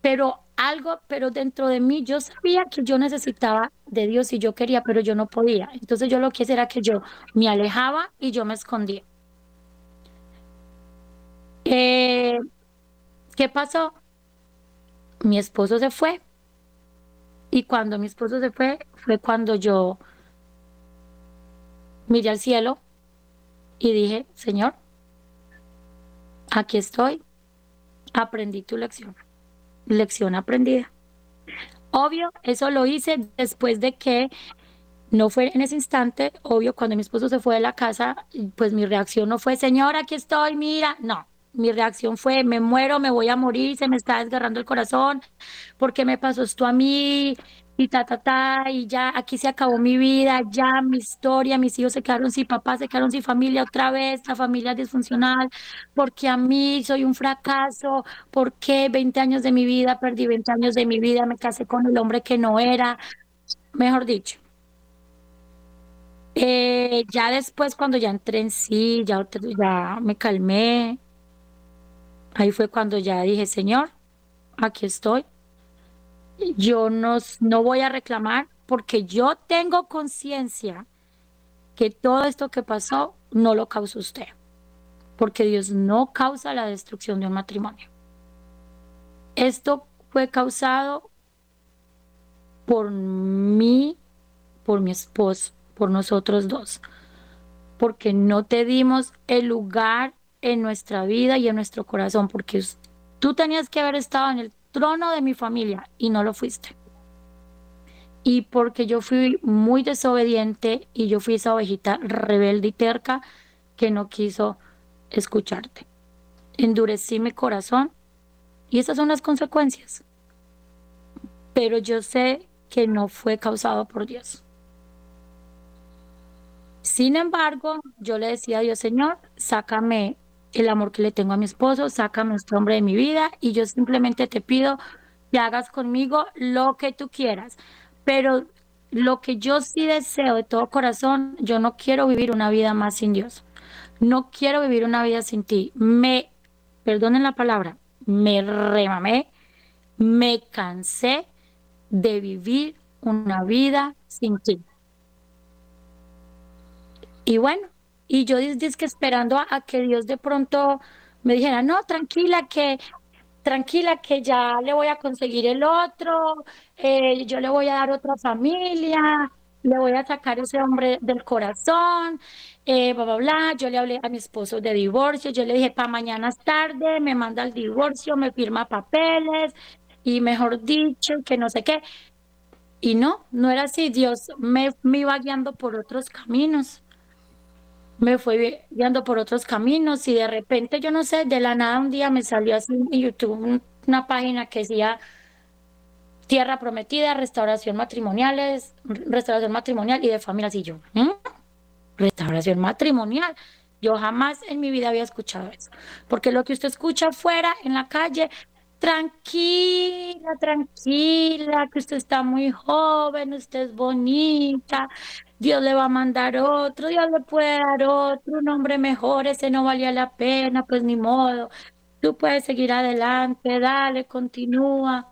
Speaker 2: pero algo, pero dentro de mí yo sabía que yo necesitaba de Dios y yo quería, pero yo no podía. Entonces yo lo que hacía era que yo me alejaba y yo me escondía. Eh, ¿Qué pasó? Mi esposo se fue. Y cuando mi esposo se fue, fue cuando yo miré al cielo y dije, Señor, aquí estoy, aprendí tu lección, lección aprendida. Obvio, eso lo hice después de que no fue en ese instante, obvio, cuando mi esposo se fue de la casa, pues mi reacción no fue, Señor, aquí estoy, mira, no, mi reacción fue, me muero, me voy a morir, se me está desgarrando el corazón, ¿por qué me pasó esto a mí? Y ta, ta, ta, y ya aquí se acabó mi vida, ya mi historia, mis hijos se quedaron sin papá, se quedaron sin familia otra vez, la familia disfuncional, porque a mí soy un fracaso, porque 20 años de mi vida, perdí 20 años de mi vida, me casé con el hombre que no era, mejor dicho. Eh, ya después, cuando ya entré en sí, ya, ya me calmé, Ahí fue cuando ya dije, Señor, aquí estoy. Yo no, no voy a reclamar porque yo tengo conciencia que todo esto que pasó no lo causó usted. Porque Dios no causa la destrucción de un matrimonio. Esto fue causado por mí, por mi esposo, por nosotros dos. Porque no te dimos el lugar en nuestra vida y en nuestro corazón, porque tú tenías que haber estado en el trono de mi familia y no lo fuiste. Y porque yo fui muy desobediente y yo fui esa ovejita rebelde y terca que no quiso escucharte. Endurecí mi corazón y esas son las consecuencias. Pero yo sé que no fue causado por Dios. Sin embargo, yo le decía a Dios, Señor, sácame el amor que le tengo a mi esposo, sácame este hombre de mi vida y yo simplemente te pido que hagas conmigo lo que tú quieras. Pero lo que yo sí deseo de todo corazón, yo no quiero vivir una vida más sin Dios. No quiero vivir una vida sin ti. Me, perdonen la palabra, me remamé, me cansé de vivir una vida sin ti. Y bueno, y yo dice que esperando a, que Dios de pronto me dijera, no, tranquila, que tranquila, que ya le voy a conseguir el otro, eh, yo le voy a dar otra familia, le voy a sacar ese hombre del corazón, eh, bla, bla, bla. Yo le hablé a mi esposo de divorcio, yo le dije, para mañana es tarde, me manda el divorcio, me firma papeles, y mejor dicho, que no sé qué. Y no, no era así, Dios me, me iba guiando por otros caminos me fue guiando por otros caminos y de repente, yo no sé, de la nada un día me salió así en YouTube una página que decía Tierra Prometida, restauración matrimoniales, restauración matrimonial y de familias y yo, restauración matrimonial. Yo jamás en mi vida había escuchado eso, porque lo que usted escucha afuera en la calle, tranquila, tranquila, que usted está muy joven, usted es bonita, Dios le va a mandar otro, Dios le puede dar otro, un hombre mejor, ese no valía la pena, pues ni modo, tú puedes seguir adelante, dale, continúa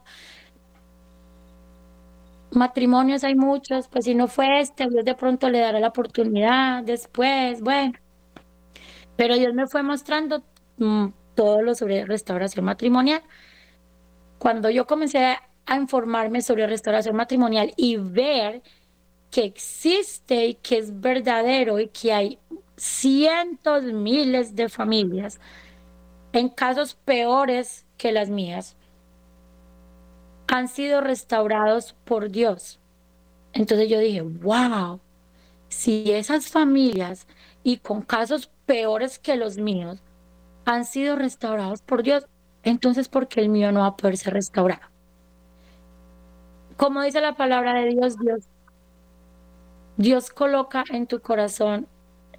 Speaker 2: matrimonios hay muchos, pues si no fue este, Dios de pronto le dará la oportunidad después, bueno. Pero Dios me fue mostrando mm, todo lo sobre restauración matrimonial. Cuando yo comencé a informarme sobre restauración matrimonial y ver que existe y que es verdadero y que hay cientos, miles de familias en casos peores que las mías, han sido restaurados por Dios. Entonces yo dije, wow, si esas familias y con casos peores que los míos han sido restaurados por Dios, entonces ¿por qué el mío no va a poder ser restaurado? Como dice la palabra de Dios, Dios, Dios coloca en tu corazón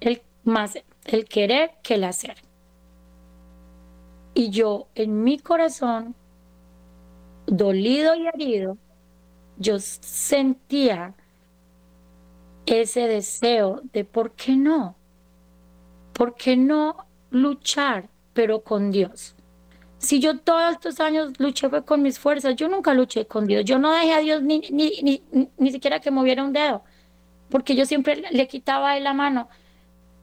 Speaker 2: el más el querer que el hacer. Y yo en mi corazón dolido y herido, yo sentía ese deseo de por qué no, por qué no luchar, pero con Dios. Si yo todos estos años luché fue con mis fuerzas, yo nunca luché con Dios. Yo no dejé a Dios ni, ni, ni, ni siquiera que moviera un dedo, porque yo siempre le quitaba de la mano.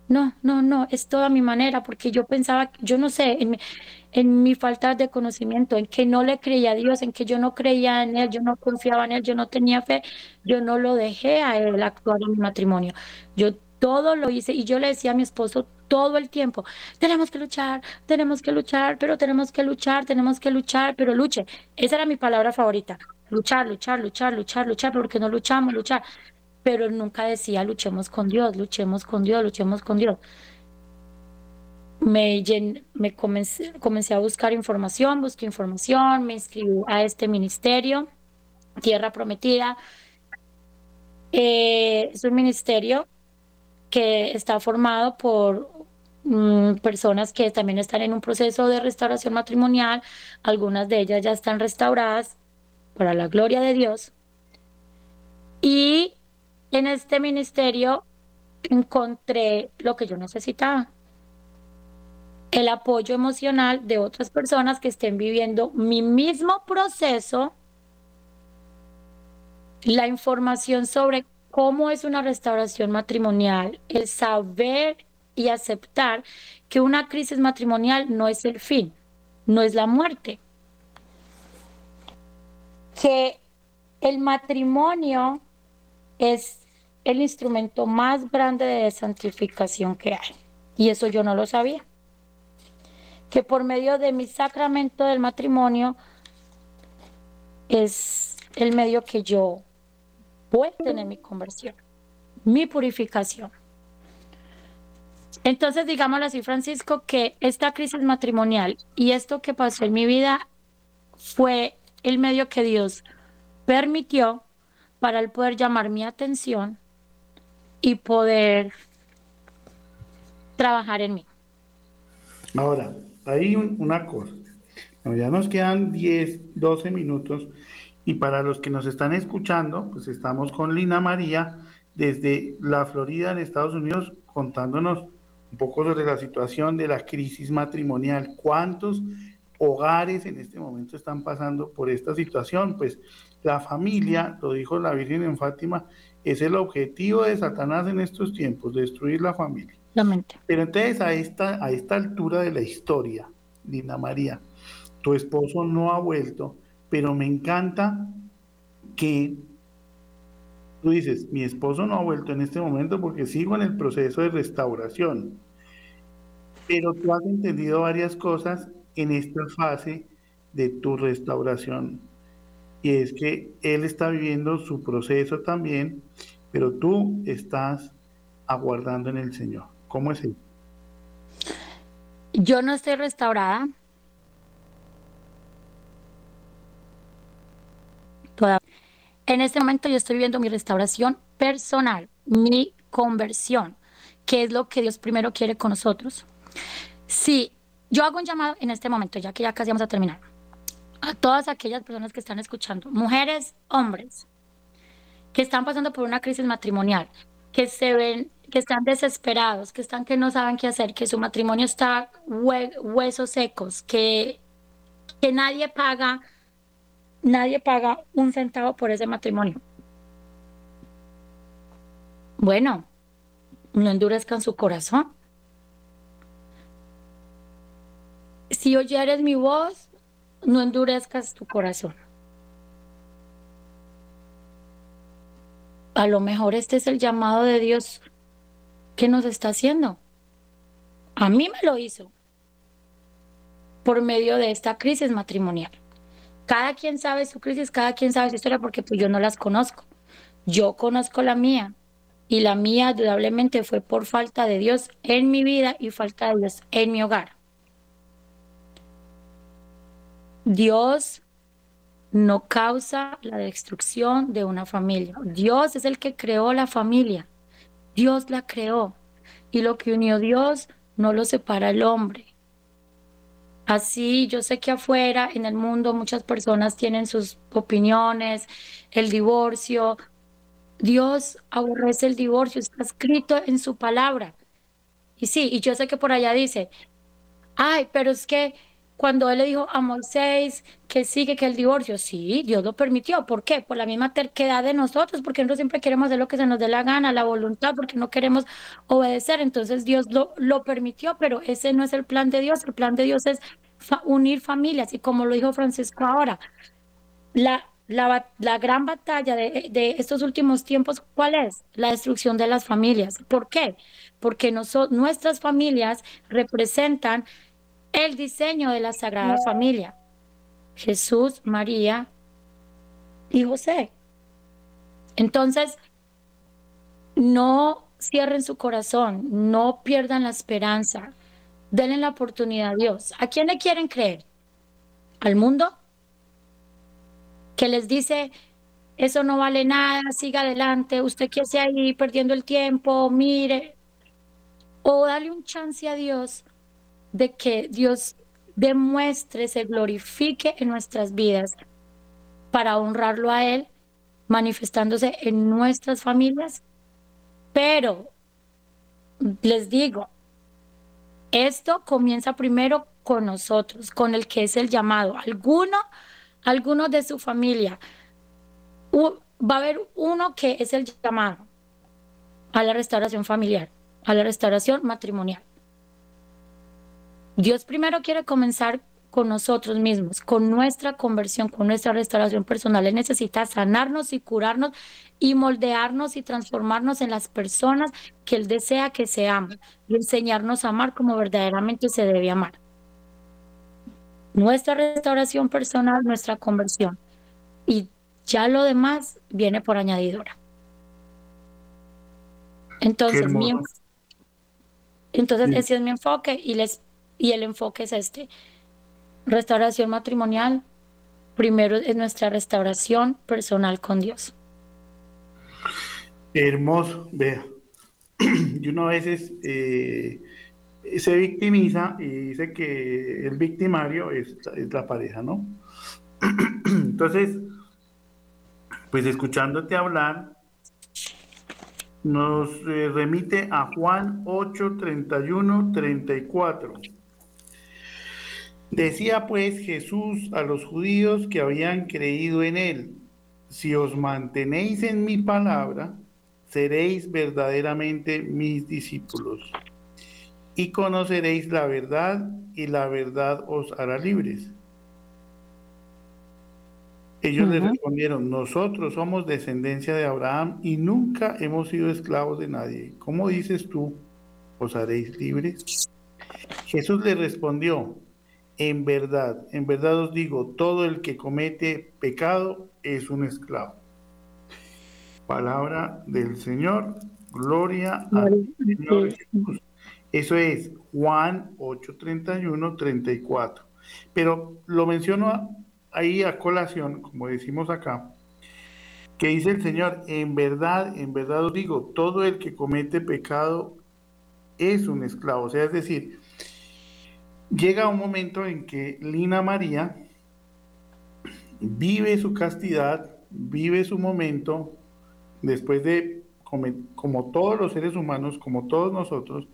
Speaker 2: No, no, no, es toda mi manera, porque yo pensaba, yo no sé, en mi, falta de conocimiento, en que no le creía a Dios, en que yo no creía en Él, yo no confiaba en Él, yo no tenía fe, yo no lo dejé a Él actuar en mi matrimonio. Yo todo lo hice y yo le decía a mi esposo todo el tiempo, tenemos que luchar, tenemos que luchar, pero tenemos que luchar, tenemos que luchar, pero luche. Esa era mi palabra favorita, luchar, luchar, luchar, luchar, luchar, porque no luchamos, luchar pero nunca decía luchemos con Dios, luchemos con Dios, luchemos con Dios. Me, me comencé, comencé a buscar información, busqué información, me inscribí a este ministerio, Tierra Prometida. Eh, es un ministerio que está formado por mm, personas que también están en un proceso de restauración matrimonial, algunas de ellas ya están restauradas para la gloria de Dios. Y en este ministerio encontré lo que yo necesitaba. El apoyo emocional de otras personas que estén viviendo mi mismo proceso, la información sobre cómo es una restauración matrimonial, el saber y aceptar que una crisis matrimonial no es el fin, no es la muerte. Que el matrimonio es el instrumento más grande de santificación que hay. Y eso yo no lo sabía. Que por medio de mi sacramento del matrimonio es el medio que yo puedo tener mi conversión, mi purificación. Entonces, digámoslo así, Francisco, que esta crisis matrimonial y esto que pasó en mi vida fue el medio que Dios permitió para el poder llamar mi atención y poder trabajar en mí.
Speaker 1: Ahora, hay una cosa. ya nos quedan 10, 12 minutos y para los que nos están escuchando, pues estamos con Lina María desde la Florida en Estados Unidos contándonos un poco sobre la situación de la crisis matrimonial. ¿Cuántos hogares en este momento están pasando por esta situación? Pues la familia, lo dijo la Virgen en Fátima, es el objetivo de Satanás en estos tiempos, destruir la familia. Pero entonces a esta, a esta altura de la historia, Lina María, tu esposo no ha vuelto, pero me encanta que tú dices, mi esposo no ha vuelto en este momento porque sigo en el proceso de restauración. Pero tú has entendido varias cosas en esta fase de tu restauración y es que él está viviendo su proceso también, pero tú estás aguardando en el Señor. ¿Cómo es eso?
Speaker 2: Yo no estoy restaurada. En este momento yo estoy viviendo mi restauración personal, mi conversión, qué es lo que Dios primero quiere con nosotros. Sí, yo hago un llamado en este momento, ya que ya casi vamos a terminar, a todas aquellas personas que están escuchando, mujeres, hombres, que están pasando por una crisis matrimonial, que se ven, que están desesperados, que están que no saben qué hacer, que su matrimonio está huesos secos, que, que nadie paga, nadie paga un centavo por ese matrimonio. Bueno, no endurezcan su corazón. Si oyeres mi voz, no endurezcas tu corazón. A lo mejor este es el llamado de Dios que nos está haciendo. A mí me lo hizo por medio de esta crisis matrimonial. Cada quien sabe su crisis, cada quien sabe su historia porque pues yo no las conozco. Yo conozco la mía y la mía indudablemente fue por falta de Dios en mi vida y falta de Dios en mi hogar. Dios no causa la destrucción de una familia. Dios es el que creó la familia. Dios la creó. Y lo que unió Dios no lo separa el hombre. Así, yo sé que afuera, en el mundo, muchas personas tienen sus opiniones, el divorcio. Dios aborrece el divorcio, está escrito en su palabra. Y sí, y yo sé que por allá dice, ay, pero es que cuando él le dijo a Moisés que sigue que el divorcio, sí, Dios lo permitió. ¿Por qué? Por la misma terquedad de nosotros, porque nosotros siempre queremos hacer lo que se nos dé la gana, la voluntad, porque no queremos obedecer. Entonces Dios lo, lo permitió, pero ese no es el plan de Dios. El plan de Dios es unir familias. Y como lo dijo Francisco ahora, la, la, la gran batalla de, de, estos últimos tiempos, ¿cuál es? La destrucción de las familias. ¿Por qué? Porque nuestras familias representan el diseño de la Sagrada Familia. Jesús, María y José. Entonces, no cierren su corazón, no pierdan la esperanza, denle la oportunidad a Dios. ¿A quién le quieren creer? ¿Al mundo? Que les dice, eso no vale nada, siga adelante, usted que hace ahí perdiendo el tiempo, mire. O dale un chance a Dios de que Dios demuestre, se glorifique en nuestras vidas para honrarlo a Él, manifestándose en nuestras familias. Pero les digo, esto comienza primero con nosotros, con el que es el llamado. Alguno, alguno de su familia, va a haber uno que es el llamado a la restauración familiar, a la restauración matrimonial. Dios primero quiere comenzar con nosotros mismos, con nuestra conversión, con nuestra restauración personal. Él necesita sanarnos y curarnos y moldearnos y transformarnos en las personas que Él desea que seamos y enseñarnos a amar como verdaderamente se debe amar. Nuestra restauración personal, nuestra conversión. Y ya lo demás viene por añadidura. Entonces, entonces ese es mi enfoque y les y el enfoque es este. Restauración matrimonial, primero es nuestra restauración personal con Dios.
Speaker 1: Hermoso, vea. Y uno a veces eh, se victimiza y dice que el victimario es, la pareja, ¿no? Entonces, pues escuchándote hablar, nos eh, remite a Juan 8, 31, 34. Decía pues Jesús a los judíos que habían creído en él, si os mantenéis en mi palabra, seréis verdaderamente mis discípulos y conoceréis la verdad y la verdad os hará libres. Ellos le respondieron, nosotros somos descendencia de Abraham y nunca hemos sido esclavos de nadie. ¿Cómo dices tú, os haréis libres? Jesús le respondió, en verdad, en verdad os digo, todo el que comete pecado es un esclavo. Palabra del Señor, gloria al Señor Jesús. Eso es Juan 8, 31, 34. Pero lo menciono ahí a colación, como decimos acá, que dice el Señor, en verdad, en verdad os digo, todo el que comete pecado es un esclavo. O sea, es decir, llega un momento en que Lina María vive su castidad, vive su momento, después de, como todos los seres humanos, como todos nosotros,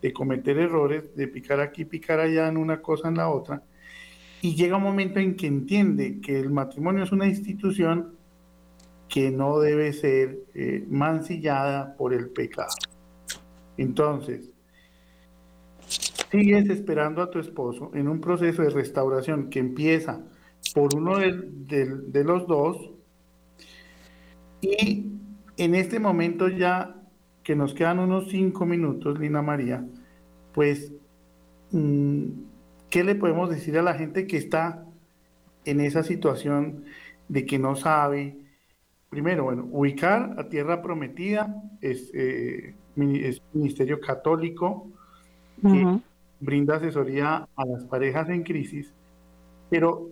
Speaker 1: de cometer errores, de picar aquí, picar allá en una cosa, en la otra, y llega un momento en que entiende que el matrimonio es una institución que no debe ser eh, mancillada por el pecado. Entonces, sigues esperando a tu esposo en un proceso de restauración que empieza por uno de, los dos y en este momento ya que nos quedan unos cinco minutos, Lina María, pues, mm, ¿qué le podemos decir a la gente que está en esa situación de que no sabe? Primero, bueno, ubicar a Tierra Prometida es, eh, Ministerio Católico brinda asesoría a las parejas en crisis, pero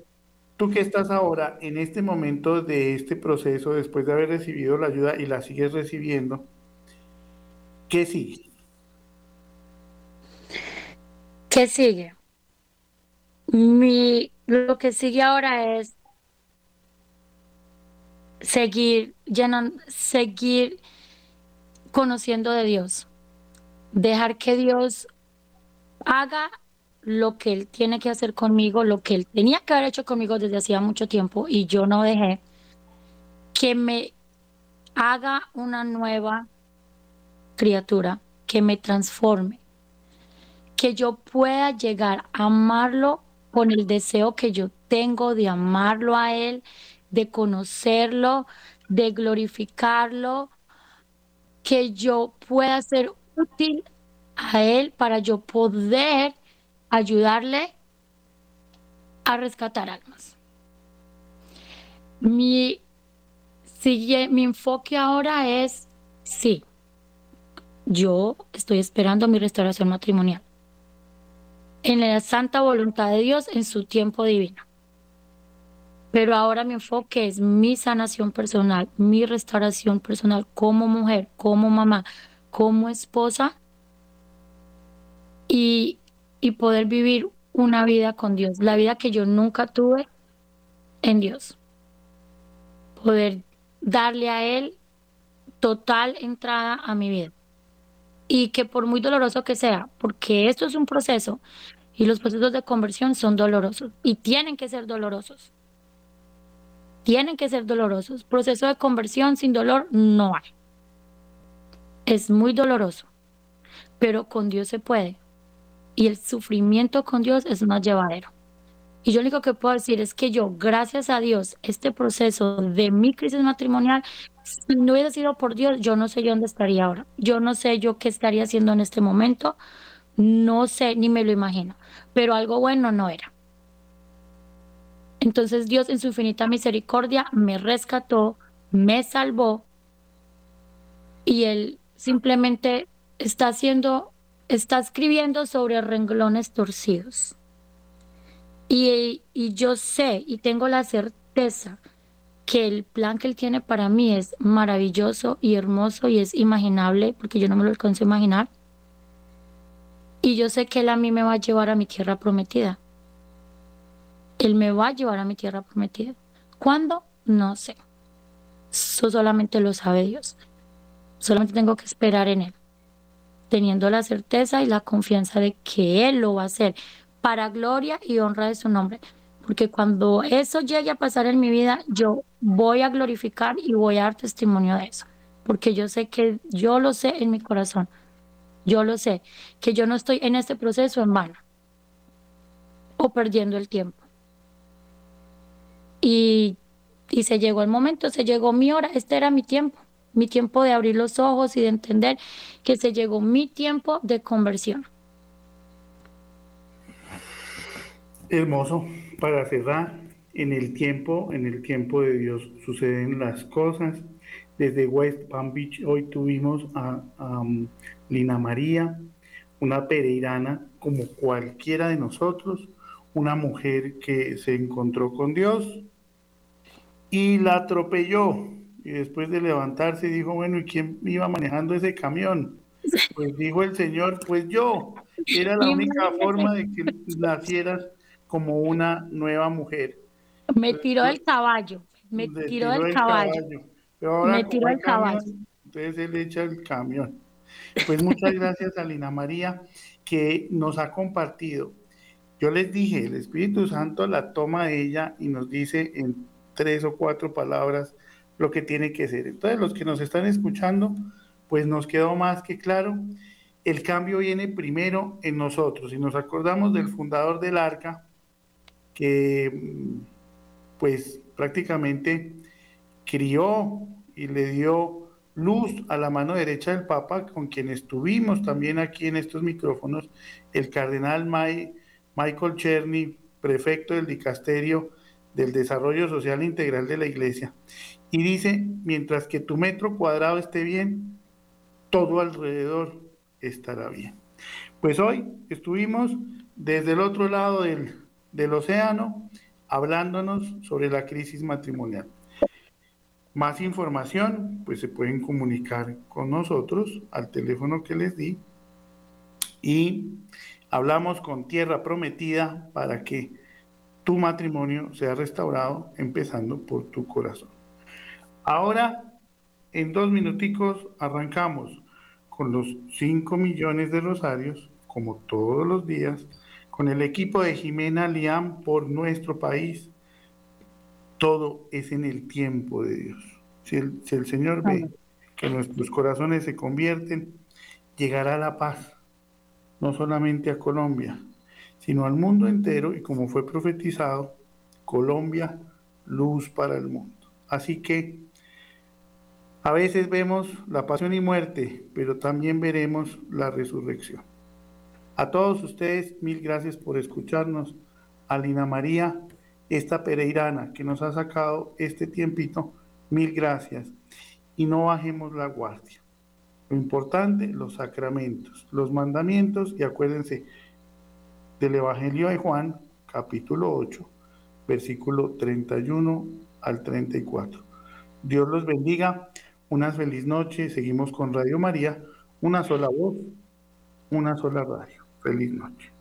Speaker 1: tú que estás ahora en este momento de este proceso, después de haber recibido la ayuda y la sigues recibiendo, ¿qué sigue?
Speaker 2: ¿Qué sigue? Mi, lo que sigue ahora es seguir llenando, seguir conociendo de Dios, dejar que Dios haga lo que Él tiene que hacer conmigo, lo que Él tenía que haber hecho conmigo desde hacía mucho tiempo y yo no dejé, que me haga una nueva criatura, que me transforme, que yo pueda llegar a amarlo con el deseo que yo tengo de amarlo a Él, de conocerlo, de glorificarlo, que yo pueda ser útil a Él para yo poder ayudarle a rescatar almas. Mi, mi enfoque ahora es, sí, yo estoy esperando mi restauración matrimonial en la santa voluntad de Dios en su tiempo divino. Pero ahora mi enfoque es mi sanación personal, mi restauración personal como mujer, como mamá, como esposa y, poder vivir una vida con Dios, la vida que yo nunca tuve en Dios. Poder darle a Él total entrada a mi vida. Y que por muy doloroso que sea, porque esto es un proceso y los procesos de conversión son dolorosos y tienen que ser dolorosos. Tienen que ser dolorosos. Proceso de conversión sin dolor no hay. Es muy doloroso, pero con Dios se puede y el sufrimiento con Dios es más llevadero. Y yo lo único que puedo decir es que yo, gracias a Dios, este proceso de mi crisis matrimonial, no hubiera sido por Dios, yo no sé yo dónde estaría ahora. Yo no sé yo qué estaría haciendo en este momento. No sé, ni me lo imagino. Pero algo bueno no era. Entonces Dios en su infinita misericordia me rescató, me salvó y Él simplemente está haciendo está escribiendo sobre renglones torcidos. Y, y, yo sé y tengo la certeza que el plan que él tiene para mí es maravilloso y hermoso y es imaginable, porque yo no me lo alcanzo a imaginar. Y yo sé que él a mí me va a llevar a mi tierra prometida. Él me va a llevar a mi tierra prometida. ¿Cuándo? No sé. Eso solamente lo sabe Dios. Solamente tengo que esperar en él teniendo la certeza y la confianza de que Él lo va a hacer para gloria y honra de su nombre. Porque cuando eso llegue a pasar en mi vida, yo voy a glorificar y voy a dar testimonio de eso. Porque yo sé que yo lo sé en mi corazón. Yo lo sé, que yo no estoy en este proceso en o perdiendo el tiempo. Y, y se llegó el momento, se llegó mi hora, este era mi tiempo mi tiempo de abrir los ojos y de entender que se llegó mi tiempo de conversión.
Speaker 1: Hermoso. Para cerrar, en el tiempo, en el tiempo de Dios suceden las cosas. Desde West Palm Beach hoy tuvimos a, um, Lina María, una pereirana como cualquiera de nosotros, una mujer que se encontró con Dios y la atropelló y después de levantarse dijo, bueno, ¿y quién iba manejando ese camión? Pues dijo el Señor, pues yo. Era la única forma de que nacieras como una nueva mujer.
Speaker 2: Me tiró el caballo, me tiró, el caballo.
Speaker 1: me tiró el caballo. Entonces él echa el camión. Pues muchas gracias a Lina María que nos ha compartido. Yo les dije, el Espíritu Santo la toma ella y nos dice en tres o cuatro palabras lo que tiene que ser. Entonces, los que nos están escuchando, pues nos quedó más que claro, el cambio viene primero en nosotros. Si nos acordamos del fundador del arca, que pues prácticamente crió y le dio luz a la mano derecha del Papa, con quien estuvimos también aquí en estos micrófonos, el cardenal Michael Cherny, prefecto del dicasterio del Desarrollo Social Integral de la Iglesia. Y dice, mientras que tu metro cuadrado esté bien, todo alrededor estará bien. Pues hoy estuvimos desde el otro lado del, del océano hablándonos sobre la crisis matrimonial. Más información, pues se pueden comunicar con nosotros al teléfono que les di y hablamos con Tierra Prometida para que tu matrimonio sea restaurado empezando por tu corazón. Ahora, en dos minuticos, arrancamos con los 5 millones de rosarios, como todos los días, con el equipo de Jimena Liam por nuestro país. Todo es en el tiempo de Dios. Si el, si el Señor ve que nuestros corazones se convierten, llegará la paz, no solamente a Colombia, sino al mundo entero y como fue profetizado, Colombia, luz para el mundo. Así que a veces vemos la pasión y muerte, pero también veremos la resurrección. A todos ustedes, mil gracias por escucharnos. A Lina María, esta pereirana que nos ha sacado este tiempito, mil gracias. Y no bajemos la guardia. Lo importante, los sacramentos, los mandamientos y acuérdense del Evangelio de Juan, capítulo 8, versículo 31 al 34. Dios los bendiga. Una feliz noche. Seguimos con Radio María. Una sola voz, una sola radio. Feliz noche.